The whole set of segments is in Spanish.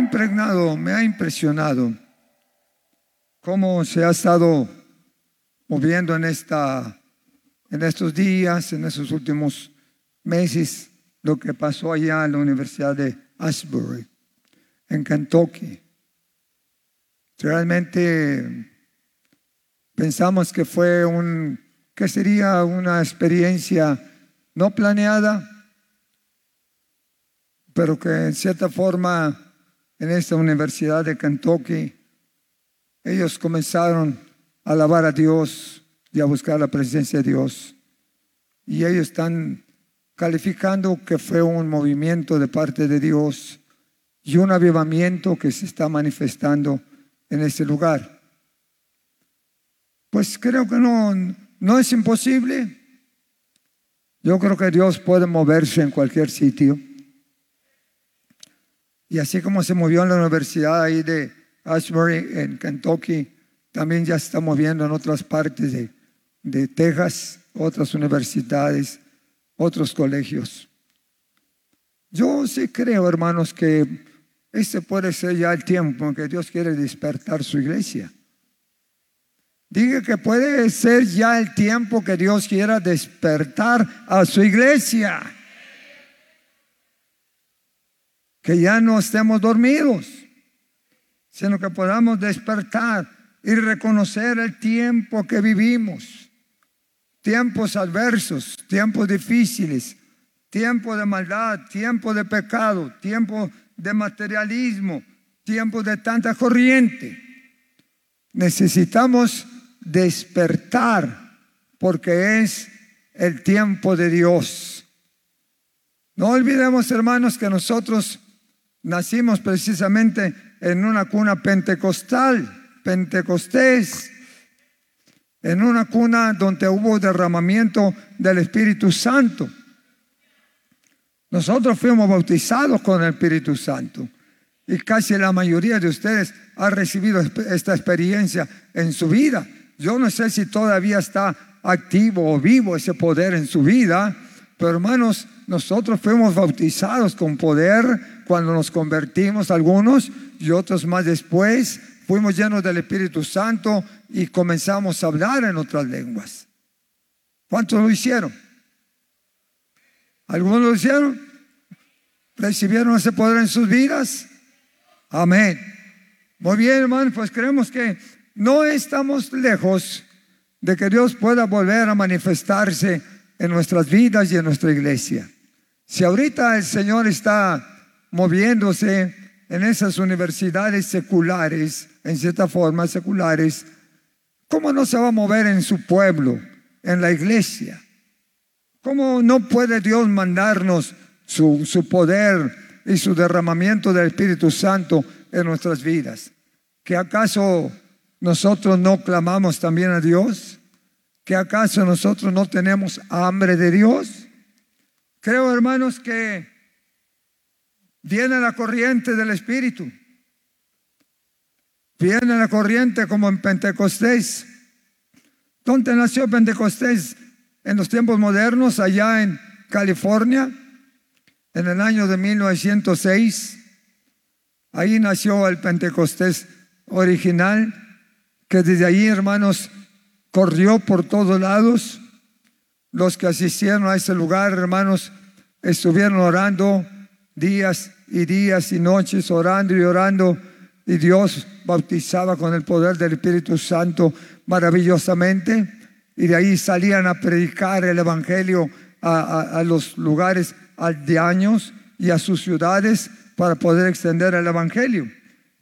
impregnado, me ha impresionado cómo se ha estado moviendo en, esta, en estos días, en estos últimos meses, lo que pasó allá en la Universidad de Ashbury, en Kentucky. Realmente pensamos que fue un, que sería una experiencia no planeada, pero que en cierta forma en esta Universidad de Kentucky, ellos comenzaron a alabar a Dios y a buscar la presencia de Dios. Y ellos están calificando que fue un movimiento de parte de Dios y un avivamiento que se está manifestando en este lugar. Pues creo que no, no es imposible. Yo creo que Dios puede moverse en cualquier sitio. Y así como se movió en la universidad ahí de Ashbury, en Kentucky, también ya se está moviendo en otras partes de, de Texas, otras universidades, otros colegios. Yo sí creo, hermanos, que este puede ser ya el tiempo en que Dios quiere despertar su iglesia. Diga que puede ser ya el tiempo que Dios quiera despertar a su iglesia que ya no estemos dormidos, sino que podamos despertar y reconocer el tiempo que vivimos. Tiempos adversos, tiempos difíciles, tiempo de maldad, tiempo de pecado, tiempo de materialismo, tiempo de tanta corriente. Necesitamos despertar porque es el tiempo de Dios. No olvidemos, hermanos, que nosotros Nacimos precisamente en una cuna pentecostal, pentecostés, en una cuna donde hubo derramamiento del Espíritu Santo. Nosotros fuimos bautizados con el Espíritu Santo y casi la mayoría de ustedes ha recibido esta experiencia en su vida. Yo no sé si todavía está activo o vivo ese poder en su vida, pero hermanos, nosotros fuimos bautizados con poder cuando nos convertimos algunos y otros más después, fuimos llenos del Espíritu Santo y comenzamos a hablar en otras lenguas. ¿Cuántos lo hicieron? ¿Algunos lo hicieron? ¿Recibieron ese poder en sus vidas? Amén. Muy bien, hermanos, pues creemos que no estamos lejos de que Dios pueda volver a manifestarse en nuestras vidas y en nuestra iglesia. Si ahorita el Señor está moviéndose en esas universidades seculares, en cierta forma seculares, ¿cómo no se va a mover en su pueblo, en la iglesia? ¿Cómo no puede Dios mandarnos su, su poder y su derramamiento del Espíritu Santo en nuestras vidas? ¿Que acaso nosotros no clamamos también a Dios? ¿Que acaso nosotros no tenemos hambre de Dios? Creo, hermanos, que Viene la corriente del Espíritu. Viene la corriente como en Pentecostés. ¿Dónde nació Pentecostés? En los tiempos modernos, allá en California, en el año de 1906. Ahí nació el Pentecostés original, que desde allí, hermanos, corrió por todos lados. Los que asistieron a ese lugar, hermanos, estuvieron orando días y días y noches orando y orando y Dios bautizaba con el poder del Espíritu Santo maravillosamente y de ahí salían a predicar el Evangelio a, los lugares aldeaños y a sus ciudades para poder extender el Evangelio.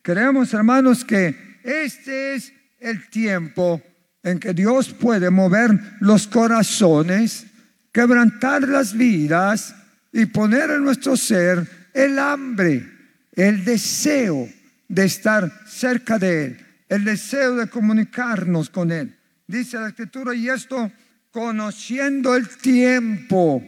Creemos, hermanos, que este es el tiempo en que Dios puede mover los corazones, quebrantar las vidas y poner en nuestro ser el hambre, el deseo de estar cerca de Él, el deseo de comunicarnos con Él. Dice la escritura, y esto conociendo el tiempo,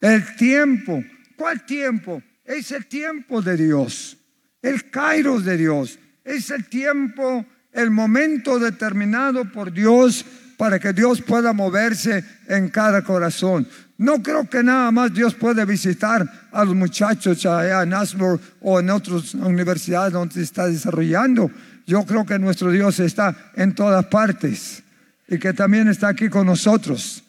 el tiempo. ¿Cuál tiempo? Es el tiempo de Dios, el kairos de Dios, es el tiempo, el momento determinado por Dios para que Dios pueda moverse en cada corazón. No creo que nada más Dios puede visitar a los muchachos allá en Asbury o en otras universidades donde se está desarrollando. Yo creo que nuestro Dios está en todas partes y que también está aquí con nosotros.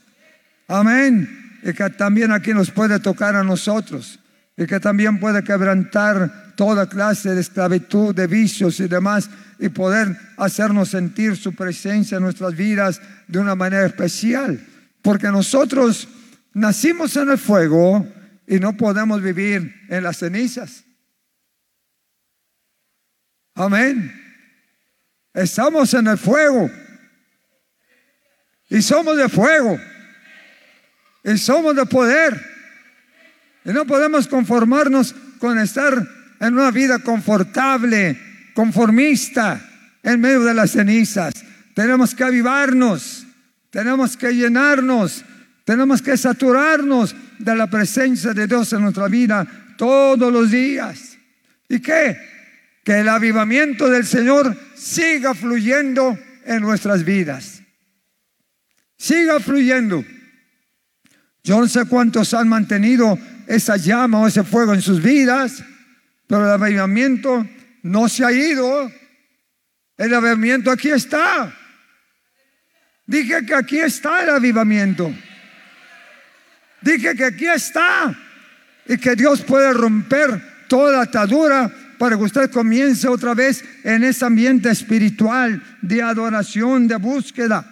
Amén. Y que también aquí nos puede tocar a nosotros. Y que también puede quebrantar toda clase de esclavitud, de vicios y demás. Y poder hacernos sentir su presencia en nuestras vidas de una manera especial. Porque nosotros nacimos en el fuego y no podemos vivir en las cenizas. Amén. Estamos en el fuego y somos de fuego. Y somos de poder. Y no podemos conformarnos con estar en una vida confortable, conformista, en medio de las cenizas. Tenemos que avivarnos, tenemos que llenarnos, tenemos que saturarnos de la presencia de Dios en nuestra vida todos los días. ¿Y qué? Que el avivamiento del Señor siga fluyendo en nuestras vidas siga fluyendo. Yo no sé cuántos han mantenido esa llama o ese fuego en sus vidas, pero el avivamiento no se ha ido. El avivamiento aquí está. Dije que aquí está el avivamiento. Dije que aquí está. Y que Dios puede romper toda atadura para que usted comience otra vez en ese ambiente espiritual de adoración, de búsqueda.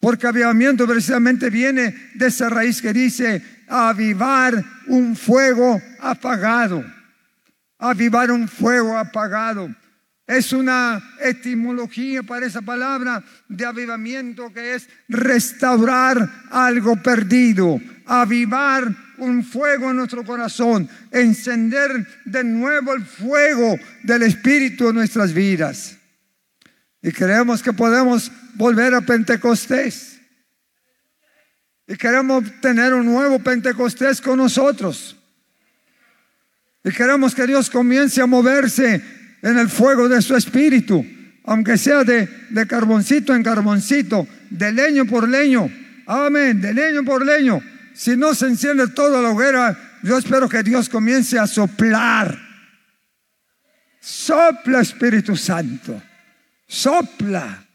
Porque avivamiento precisamente viene de esa raíz que dice avivar un fuego apagado. Avivar un fuego apagado. Es una etimología para esa palabra de avivamiento que es restaurar algo perdido, avivar un fuego en nuestro corazón, encender de nuevo el fuego del Espíritu en nuestras vidas. Y creemos que podemos volver a Pentecostés. Y queremos tener un nuevo Pentecostés con nosotros. Y queremos que Dios comience a moverse en el fuego de su espíritu, aunque sea de, de carboncito en carboncito, de leño por leño. Amén, de leño por leño. Si no se enciende toda la hoguera, yo espero que Dios comience a soplar. Sopla Espíritu Santo. Sopla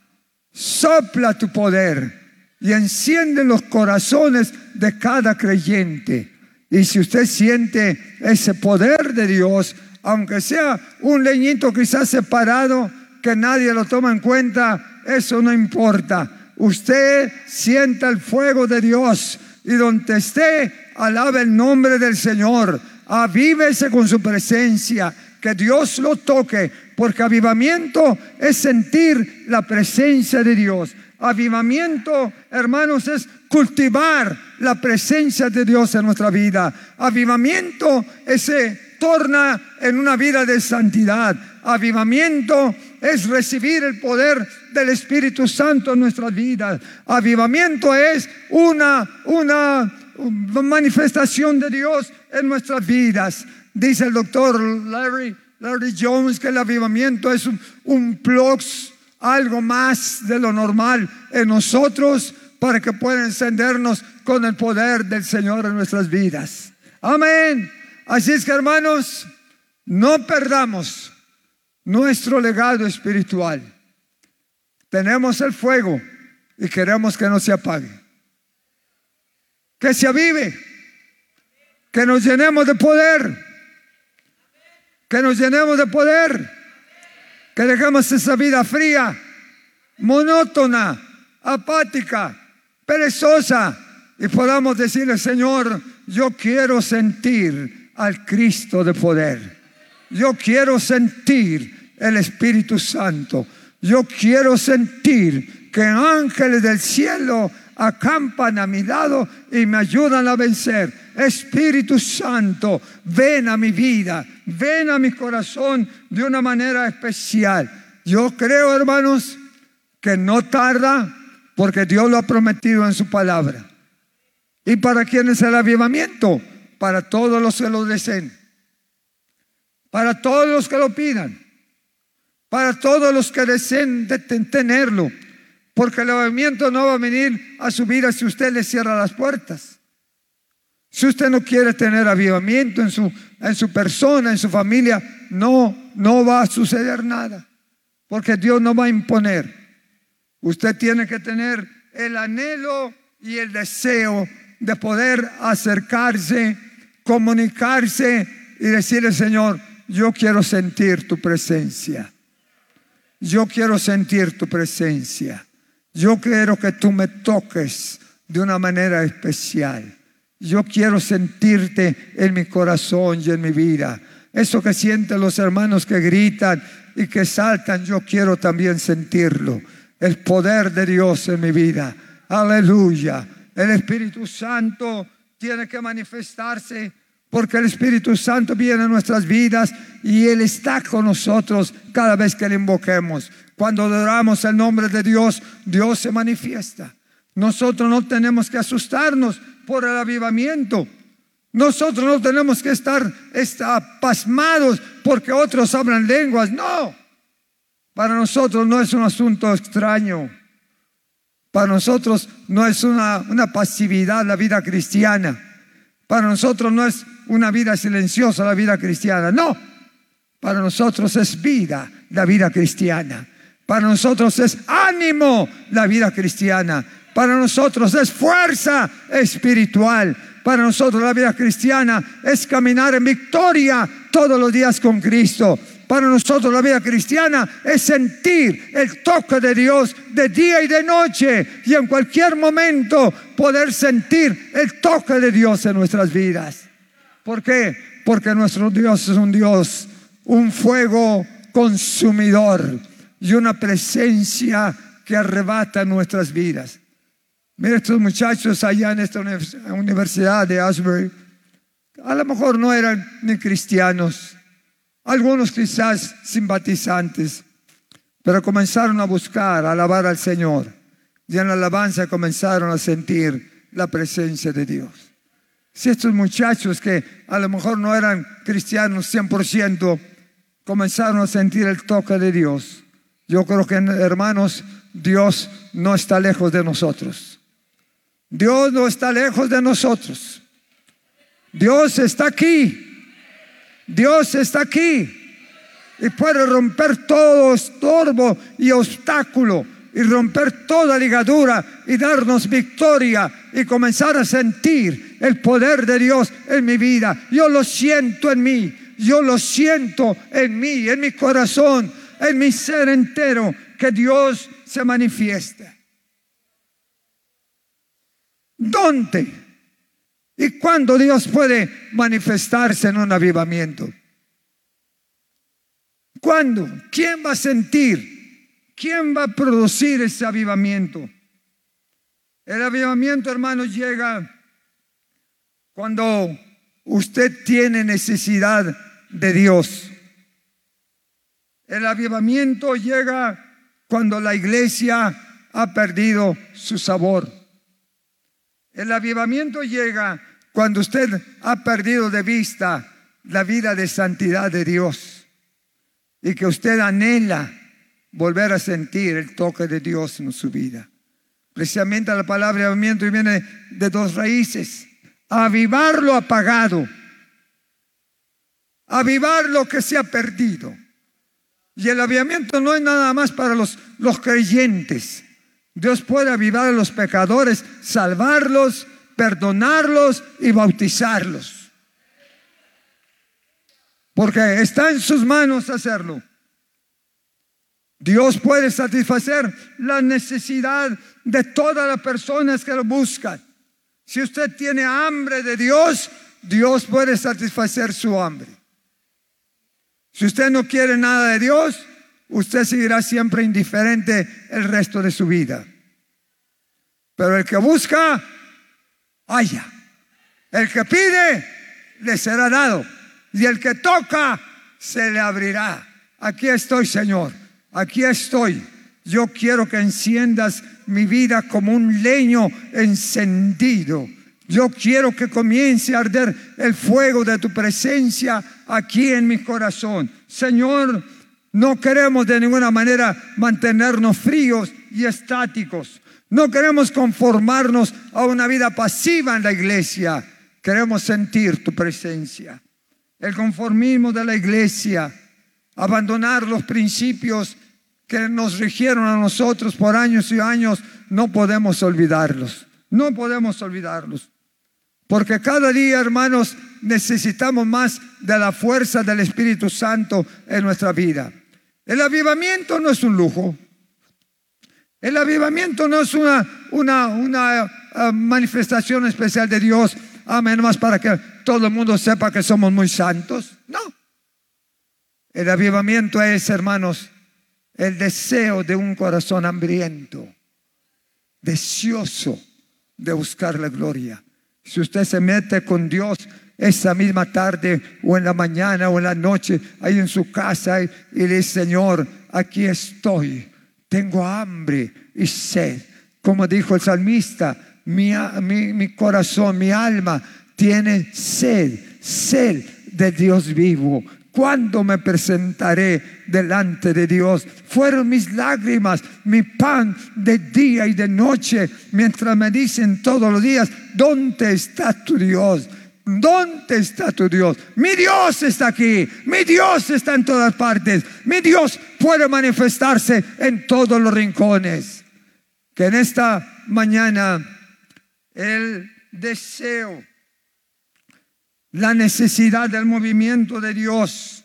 sopla tu poder y enciende los corazones de cada creyente. Y si usted siente ese poder de Dios, aunque sea un leñito quizás separado, que nadie lo toma en cuenta, eso no importa. Usted sienta el fuego de Dios y donde esté, alabe el nombre del Señor. Avívese con su presencia, que Dios lo toque, porque avivamiento es sentir la presencia de Dios. Avivamiento, hermanos, es cultivar la presencia de Dios en nuestra vida. Avivamiento se torna en una vida de santidad. Avivamiento es recibir el poder del Espíritu Santo en nuestras vidas. Avivamiento es una, una manifestación de Dios en nuestras vidas. Dice el doctor Larry Jones que el avivamiento es un, un plus, algo más de lo normal en nosotros para que pueda encendernos con el poder del Señor en nuestras vidas. Amén. Así es que hermanos, no perdamos nuestro legado espiritual. Tenemos el fuego y queremos que no se apague. Que se avive. Que nos llenemos de poder que nos llenemos de poder, que dejemos esa vida fría, monótona, apática, perezosa y podamos decirle, Señor, yo quiero sentir al Cristo de poder. Yo quiero sentir el Espíritu Santo. Yo quiero sentir que ángeles del cielo acampan a mi lado y me ayudan a vencer Espíritu Santo, ven a mi vida, ven a mi corazón de una manera especial. Yo creo, hermanos, que no tarda porque Dios lo ha prometido en su palabra. ¿Y para quién es el avivamiento? Para todos los que lo deseen. Para todos los que lo pidan. Para todos los que deseen tenerlo. Porque el avivamiento no va a venir a su vida si usted le cierra las puertas. Si usted no quiere tener avivamiento en su, en su persona, en su familia, no, no va a suceder nada. Porque Dios no va a imponer. Usted tiene que tener el anhelo y el deseo de poder acercarse, comunicarse y decirle, Señor, yo quiero sentir tu presencia. Yo quiero sentir tu presencia. Yo quiero que tú me toques de una manera especial. Yo quiero sentirte en mi corazón y en mi vida. Eso que sienten los hermanos que gritan y que saltan, yo quiero también sentirlo. El poder de Dios en mi vida. Aleluya. El Espíritu Santo tiene que manifestarse porque el Espíritu Santo viene a nuestras vidas y Él está con nosotros cada vez que le invoquemos. Cuando adoramos el nombre de Dios, Dios se manifiesta. Nosotros no tenemos que asustarnos por el avivamiento. Nosotros no tenemos que estar, pasmados porque otros hablan lenguas. No. Para nosotros no es un asunto extraño. Para nosotros no es una, una pasividad la vida cristiana. Para nosotros no es una vida silenciosa la vida cristiana. No. Para nosotros es vida la vida cristiana. Para nosotros es ánimo la vida cristiana. Para nosotros es fuerza espiritual. Para nosotros la vida cristiana es caminar en victoria todos los días con Cristo. Para nosotros la vida cristiana es sentir el toque de Dios de día y de noche y en cualquier momento poder sentir el toque de Dios en nuestras vidas. ¿Por qué? Porque nuestro Dios es un Dios, un fuego consumidor y una presencia que arrebata nuestras vidas. Mira estos muchachos allá en esta universidad de Asbury, a lo mejor no eran ni cristianos, algunos quizás simpatizantes, pero comenzaron a buscar, a alabar al Señor. Y en la alabanza comenzaron a sentir la presencia de Dios. Si estos muchachos que a lo mejor no eran cristianos 100%, comenzaron a sentir el toque de Dios, yo creo que hermanos, Dios no está lejos de nosotros. Dios no está lejos de nosotros. Dios está aquí. Dios está aquí y puede romper todo estorbo y obstáculo y romper toda ligadura y darnos victoria y comenzar a sentir el poder de Dios en mi vida. Yo lo siento en mí, yo lo siento en mí, en mi corazón, en mi ser entero, que Dios se manifieste. ¿Dónde? ¿Y cuándo Dios puede manifestarse en un avivamiento? ¿Cuándo? ¿Quién va a sentir? ¿Quién va a producir ese avivamiento? El avivamiento, hermanos, llega cuando usted tiene necesidad de Dios. El avivamiento llega cuando la iglesia ha perdido su sabor. El avivamiento llega cuando usted ha perdido de vista la vida de santidad de Dios y que usted anhela volver a sentir el toque de Dios en su vida. Precisamente la palabra avivamiento viene de dos raíces. Avivar lo apagado. Avivar lo que se ha perdido. Y el avivamiento no es nada más para los, los creyentes. Dios puede avivar a los pecadores, salvarlos, perdonarlos y bautizarlos. Porque está en sus manos hacerlo. Dios puede satisfacer la necesidad de todas las personas que lo buscan. Si usted tiene hambre de Dios, Dios puede satisfacer su hambre. Si usted no quiere nada de Dios, usted seguirá siempre indiferente el resto de su vida. Pero el que busca, haya. El que pide, le será dado. Y el que toca, se le abrirá. Aquí estoy, Señor. Aquí estoy. Yo quiero que enciendas mi vida como un leño encendido. Yo quiero que comience a arder el fuego de tu presencia aquí en mi corazón. Señor, no queremos de ninguna manera mantenernos fríos y estáticos. No queremos conformarnos a una vida pasiva en la iglesia. Queremos sentir tu presencia. El conformismo de la iglesia, abandonar los principios que nos rigieron a nosotros por años y años, no podemos olvidarlos. No podemos olvidarlos. Porque cada día, hermanos, necesitamos más de la fuerza del Espíritu Santo en nuestra vida. El avivamiento no es un lujo. El avivamiento no es una, una, una uh, manifestación especial de Dios, amén, más para que todo el mundo sepa que somos muy santos. No. El avivamiento es, hermanos, el deseo de un corazón hambriento, deseoso de buscar la gloria. Si usted se mete con Dios esa misma tarde o en la mañana o en la noche, ahí en su casa y, le dice, Señor, aquí estoy, tengo hambre y sed. Como dijo el salmista, mi, mi corazón, mi alma tiene sed, sed de Dios vivo. ¿Cuándo me presentaré delante de Dios? Fueron mis lágrimas, mi pan de día y de noche, mientras me dicen todos los días, ¿dónde está tu Dios? ¿Dónde está tu Dios? Mi Dios está aquí, mi Dios está en todas partes, mi Dios puede manifestarse en todos los rincones. Que en esta mañana el deseo la necesidad del movimiento de Dios.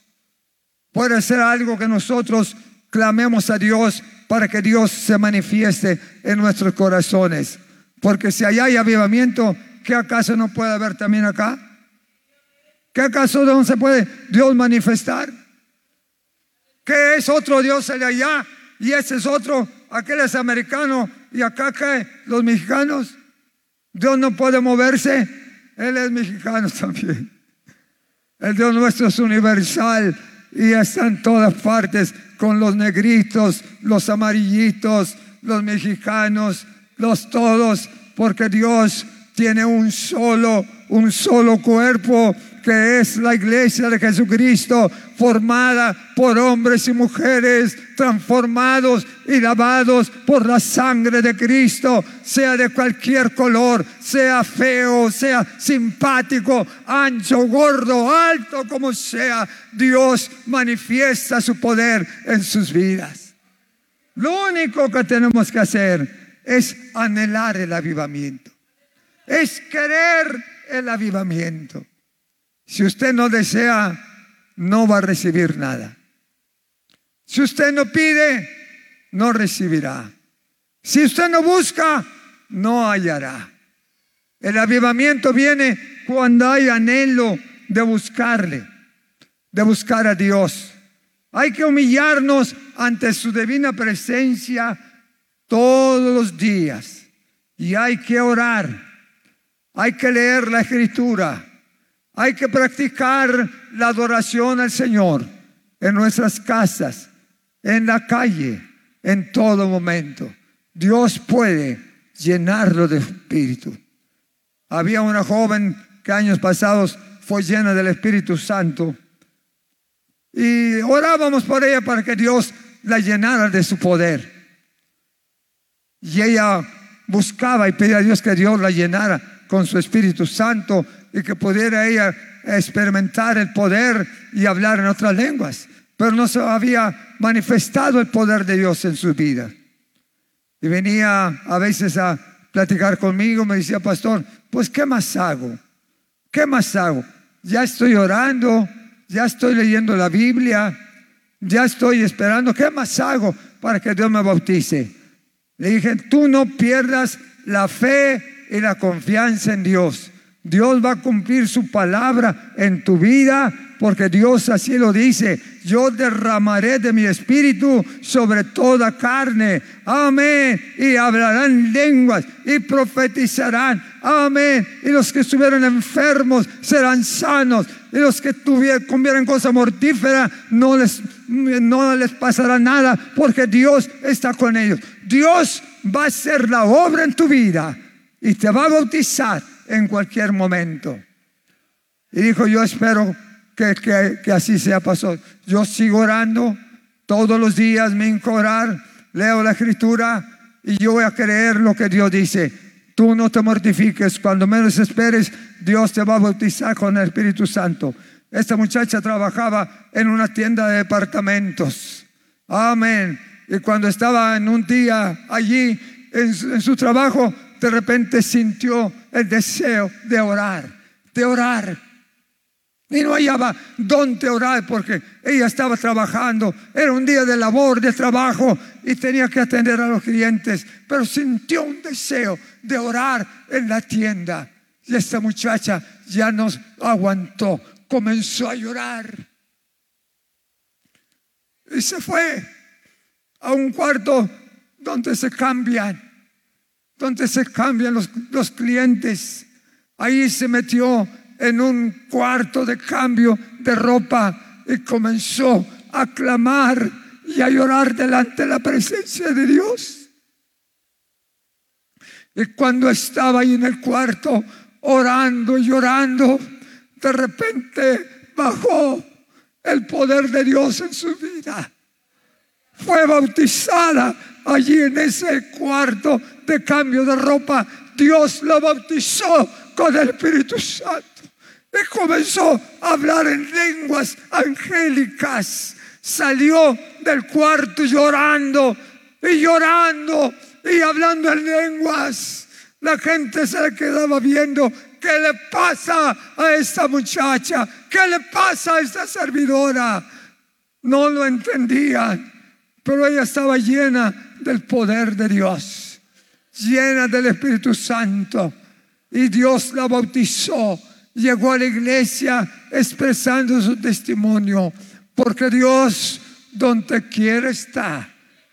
Puede ser algo que nosotros clamemos a Dios para que Dios se manifieste en nuestros corazones. Porque si allá hay avivamiento, ¿qué acaso no puede haber también acá? ¿Qué acaso no se puede Dios manifestar? ¿Qué es otro Dios el de allá y ese es otro? Aquel es americano y acá cae los mexicanos. Dios no puede moverse él es mexicano también. El Dios nuestro es universal y está en todas partes con los negritos, los amarillitos, los mexicanos, los todos, porque Dios tiene un solo, un solo cuerpo que es la iglesia de Jesucristo, formada por hombres y mujeres transformados y lavados por la sangre de Cristo, sea de cualquier color, sea feo, sea simpático, ancho, gordo, alto, como sea, Dios manifiesta su poder en sus vidas. Lo único que tenemos que hacer es anhelar el avivamiento, es querer el avivamiento. Si usted no desea, no va a recibir nada. Si usted no pide, no recibirá. Si usted no busca, no hallará. El avivamiento viene cuando hay anhelo de buscarle, de buscar a Dios. Hay que humillarnos ante su divina presencia todos los días. Y hay que orar. Hay que leer la escritura. Hay que practicar la adoración al Señor en nuestras casas, en la calle, en todo momento. Dios puede llenarlo de espíritu. Había una joven que años pasados fue llena del Espíritu Santo y orábamos por ella para que Dios la llenara de su poder. Y ella buscaba y pedía a Dios que Dios la llenara con su Espíritu Santo y que pudiera ella experimentar el poder y hablar en otras lenguas. Pero no se había manifestado el poder de Dios en su vida. Y venía a veces a platicar conmigo, me decía, pastor, pues ¿qué más hago? ¿Qué más hago? Ya estoy orando, ya estoy leyendo la Biblia, ya estoy esperando, ¿qué más hago para que Dios me bautice? Le dije, tú no pierdas la fe y la confianza en Dios. Dios va a cumplir su palabra en tu vida porque Dios así lo dice. Yo derramaré de mi espíritu sobre toda carne. Amén. Y hablarán lenguas y profetizarán. Amén. Y los que estuvieron enfermos serán sanos. Y los que comieran cosa mortífera no les, no les pasará nada porque Dios está con ellos. Dios va a hacer la obra en tu vida y te va a bautizar en cualquier momento. Y dijo, yo espero que, que, así sea, pastor. Yo sigo orando todos los días, me incorar, leo la escritura y yo voy a creer lo que Dios dice. Tú no te mortifiques, cuando menos esperes, Dios te va a bautizar con el Espíritu Santo. Esta muchacha trabajaba en una tienda de departamentos. Amén. Y cuando estaba en un día allí en su, trabajo, de repente sintió el deseo de orar, de orar. Y no hallaba dónde orar porque ella estaba trabajando. Era un día de labor, de trabajo y tenía que atender a los clientes. Pero sintió un deseo de orar en la tienda. Y esta muchacha ya no aguantó. Comenzó a llorar. Y se fue a un cuarto donde se cambian, donde se cambian los, los clientes. Ahí se metió en un cuarto de cambio de ropa y comenzó a clamar y a llorar delante de la presencia de Dios. Y cuando estaba ahí en el cuarto orando y llorando, de repente bajó el poder de Dios en su vida fue bautizada allí en ese cuarto de cambio de ropa. Dios la bautizó con el Espíritu Santo y comenzó a hablar en lenguas angélicas. Salió del cuarto llorando y llorando y hablando en lenguas. La gente se le quedaba viendo. ¿Qué le pasa a esta muchacha? ¿Qué le pasa a esta servidora? No lo entendían pero ella estaba llena del poder de Dios, llena del Espíritu Santo. Y Dios la bautizó. Llegó a la iglesia expresando su testimonio. Porque Dios donde quiera está.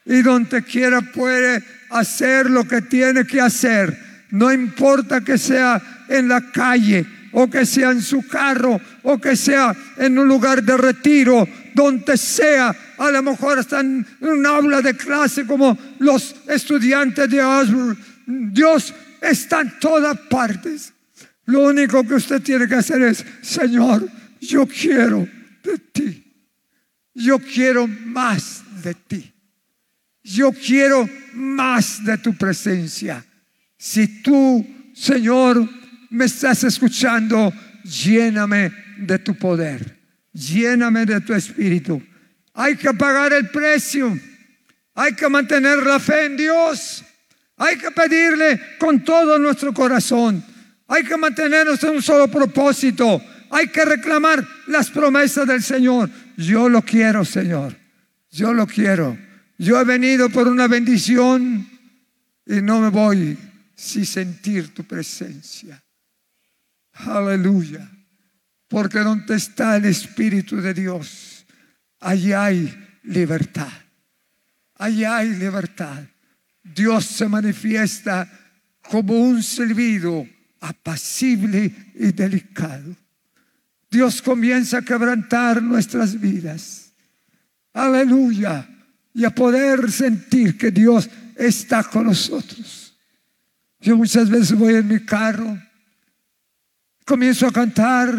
Y donde quiera puede hacer lo que tiene que hacer. No importa que sea en la calle o que sea en su carro o que sea en un lugar de retiro, donde sea, a lo mejor están en un aula de clase como los estudiantes de Osborne. Dios está en todas partes. Lo único que usted tiene que hacer es, Señor, yo quiero de ti. Yo quiero más de ti. Yo quiero más de tu presencia. Si tú, Señor, me estás escuchando, lléname de tu poder. Lléname de tu espíritu. Hay que pagar el precio. Hay que mantener la fe en Dios. Hay que pedirle con todo nuestro corazón. Hay que mantenernos en un solo propósito. Hay que reclamar las promesas del Señor. Yo lo quiero, Señor. Yo lo quiero. Yo he venido por una bendición y no me voy sin sentir tu presencia. Aleluya. Porque donde está el Espíritu de Dios, allí hay libertad. Allí hay libertad. Dios se manifiesta como un silbido apacible y delicado. Dios comienza a quebrantar nuestras vidas. Aleluya. Y a poder sentir que Dios está con nosotros. Yo muchas veces voy en mi carro, comienzo a cantar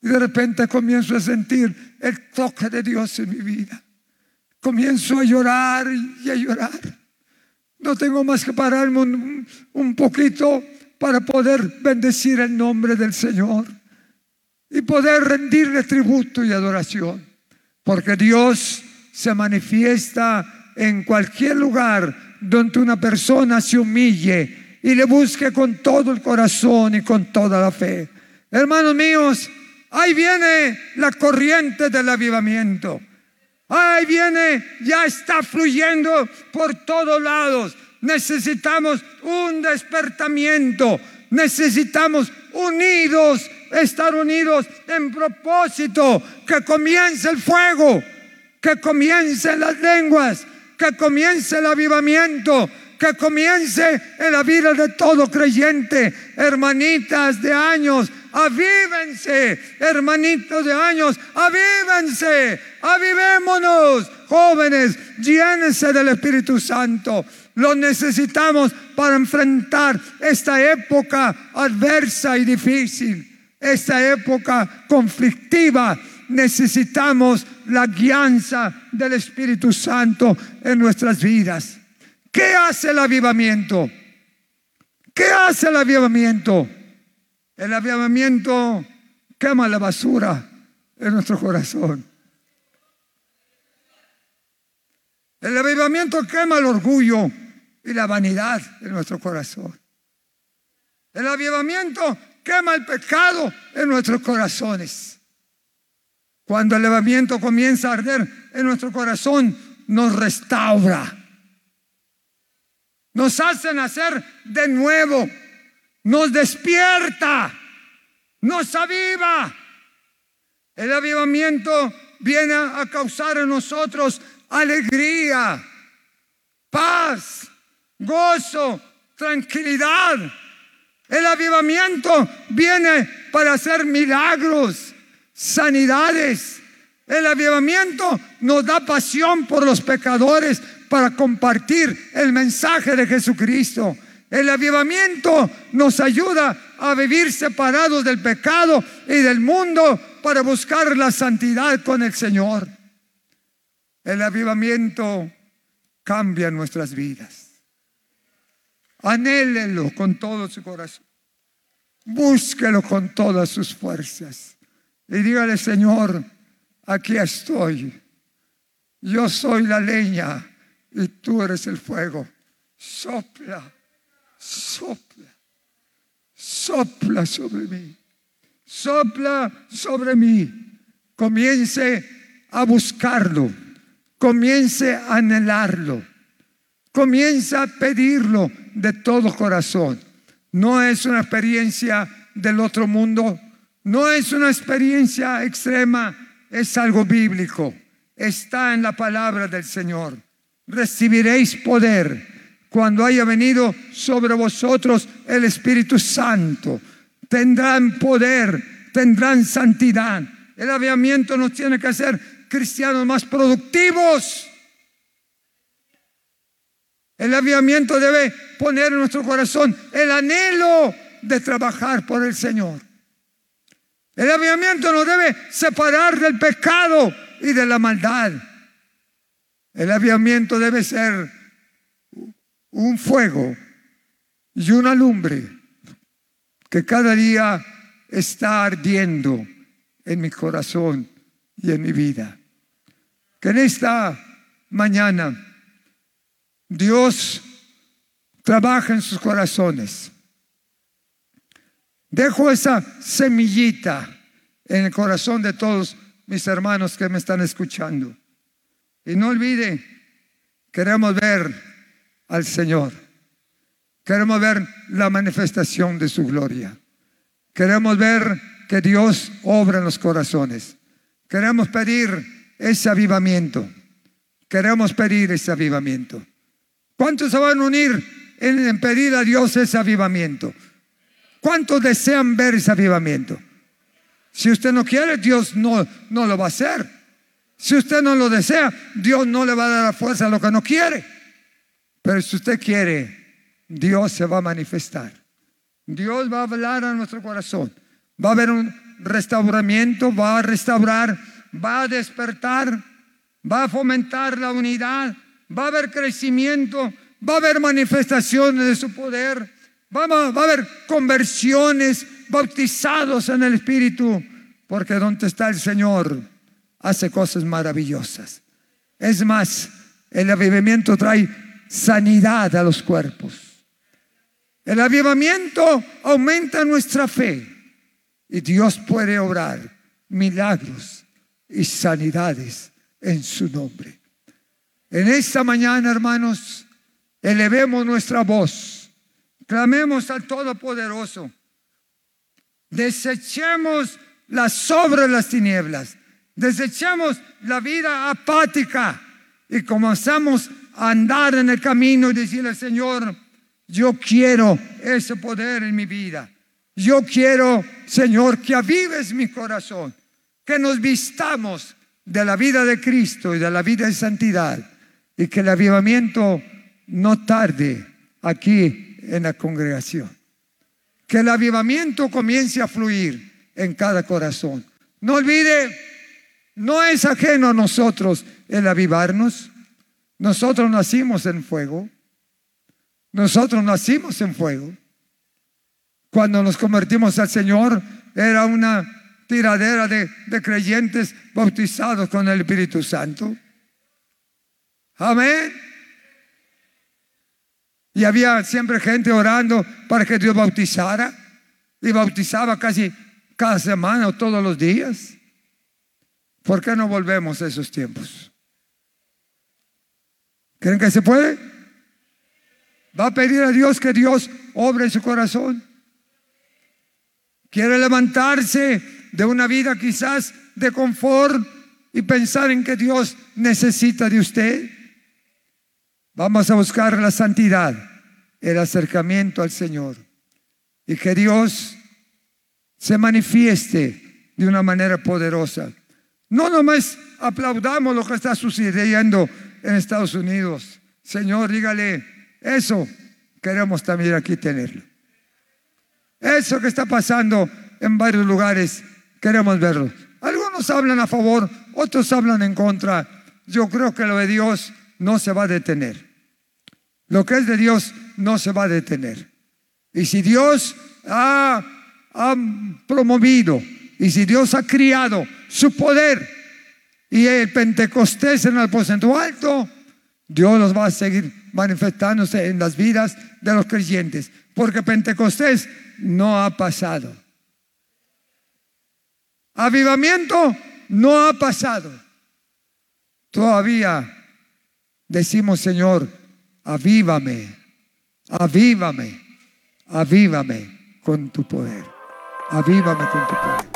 y de repente comienzo a sentir el toque de Dios en mi vida. Comienzo a llorar y a llorar. No tengo más que pararme un, poquito para poder bendecir el nombre del Señor y poder rendirle tributo y adoración. Porque Dios se manifiesta en cualquier lugar donde una persona se humille y le busque con todo el corazón y con toda la fe. Hermanos míos, Ahí viene la corriente del avivamiento. Ahí viene, ya está fluyendo por todos lados. Necesitamos un despertamiento. Necesitamos unidos estar unidos en propósito, que comience el fuego, que comiencen las lenguas, que comience el avivamiento, que comience en la vida de todo creyente. Hermanitas de años, avívense. Hermanitos de años, avívense. Avivémonos. Jóvenes, llénense del Espíritu Santo. Lo necesitamos para enfrentar esta época adversa y difícil. Esta época conflictiva necesitamos la guianza del Espíritu Santo en nuestras vidas. ¿Qué hace el avivamiento? ¿Qué hace el avivamiento? El avivamiento quema la basura en nuestro corazón. El avivamiento quema el orgullo y la vanidad en nuestro corazón. El avivamiento quema el pecado en nuestros corazones. Cuando el avivamiento comienza a arder en nuestro corazón, nos restaura nos hace nacer de nuevo, nos despierta, nos aviva. El avivamiento viene a causar en nosotros alegría, paz, gozo, tranquilidad. El avivamiento viene para hacer milagros, sanidades. El avivamiento nos da pasión por los pecadores, para compartir el mensaje de Jesucristo. El avivamiento nos ayuda a vivir separados del pecado y del mundo para buscar la santidad con el Señor. El avivamiento cambia nuestras vidas. Anhélelo con todo su corazón. Búsquelo con todas sus fuerzas. Y dígale, Señor, aquí estoy. Yo soy la leña y tú eres el fuego. Sopla, sopla, sopla sobre mí. Sopla sobre mí. Comience a buscarlo. Comience a anhelarlo. Comienza a pedirlo de todo corazón. No es una experiencia del otro mundo. No es una experiencia extrema. Es algo bíblico. Está en la palabra del Señor recibiréis poder cuando haya venido sobre vosotros el Espíritu Santo. Tendrán poder, tendrán santidad. El aviamiento nos tiene que hacer cristianos más productivos. El aviamiento debe poner en nuestro corazón el anhelo de trabajar por el Señor. El aviamiento nos debe separar del pecado y de la maldad. El aviamiento debe ser un fuego y una lumbre que cada día está ardiendo en mi corazón y en mi vida. Que en esta mañana Dios trabaja en sus corazones. Dejo esa semillita en el corazón de todos mis hermanos que me están escuchando. Y no olvide, queremos ver al Señor. Queremos ver la manifestación de su gloria. Queremos ver que Dios obra en los corazones. Queremos pedir ese avivamiento. Queremos pedir ese avivamiento. ¿Cuántos se van a unir en, pedir a Dios ese avivamiento? ¿Cuántos desean ver ese avivamiento? Si usted no quiere, Dios no, no lo va a hacer. Si usted no lo desea, Dios no le va a dar la fuerza a lo que no quiere. Pero si usted quiere, Dios se va a manifestar. Dios va a hablar a nuestro corazón. Va a haber un restauramiento, va a restaurar, va a despertar, va a fomentar la unidad, va a haber crecimiento, va a haber manifestaciones de su poder, va a, haber conversiones, bautizados en el Espíritu, porque donde está el Señor, hace cosas maravillosas. Es más, el avivamiento trae sanidad a los cuerpos. El avivamiento aumenta nuestra fe y Dios puede obrar milagros y sanidades en su nombre. En esta mañana, hermanos, elevemos nuestra voz, clamemos al Todopoderoso Desechemos las sobre las tinieblas. Desechemos la vida apática y comenzamos andar en el camino y decirle, Señor, yo quiero ese poder en mi vida. Yo quiero, Señor, que avives mi corazón, que nos vistamos de la vida de Cristo y de la vida de santidad y que el avivamiento no tarde aquí en la congregación. Que el avivamiento comience a fluir en cada corazón. No olvide, no es ajeno a nosotros el avivarnos. Nosotros nacimos en fuego. Nosotros nacimos en fuego. Cuando nos convertimos al Señor era una tiradera de, creyentes bautizados con el Espíritu Santo. Amén. Y había siempre gente orando para que Dios bautizara. Y bautizaba casi cada semana o todos los días. ¿Por qué no volvemos a esos tiempos? ¿Creen que se puede? Va a pedir a Dios que Dios obre en su corazón. Quiere levantarse de una vida quizás de confort y pensar en que Dios necesita de usted. Vamos a buscar la santidad, el acercamiento al Señor y que Dios se manifieste de una manera poderosa. No nomás aplaudamos lo que está sucediendo en Estados Unidos. Señor, dígale, eso queremos también aquí tenerlo. Eso que está pasando en varios lugares, queremos verlo. Algunos hablan a favor, otros hablan en contra. Yo creo que lo de Dios no se va a detener. Lo que es de Dios no se va a detener. Y si Dios ha, promovido y si Dios ha criado su poder y el Pentecostés en el aposento alto, Dios los va a seguir manifestándose en las vidas de los creyentes. Porque Pentecostés no ha pasado. Avivamiento no ha pasado. Todavía decimos, Señor, avívame, avívame, avívame con tu poder. Avívame con tu poder.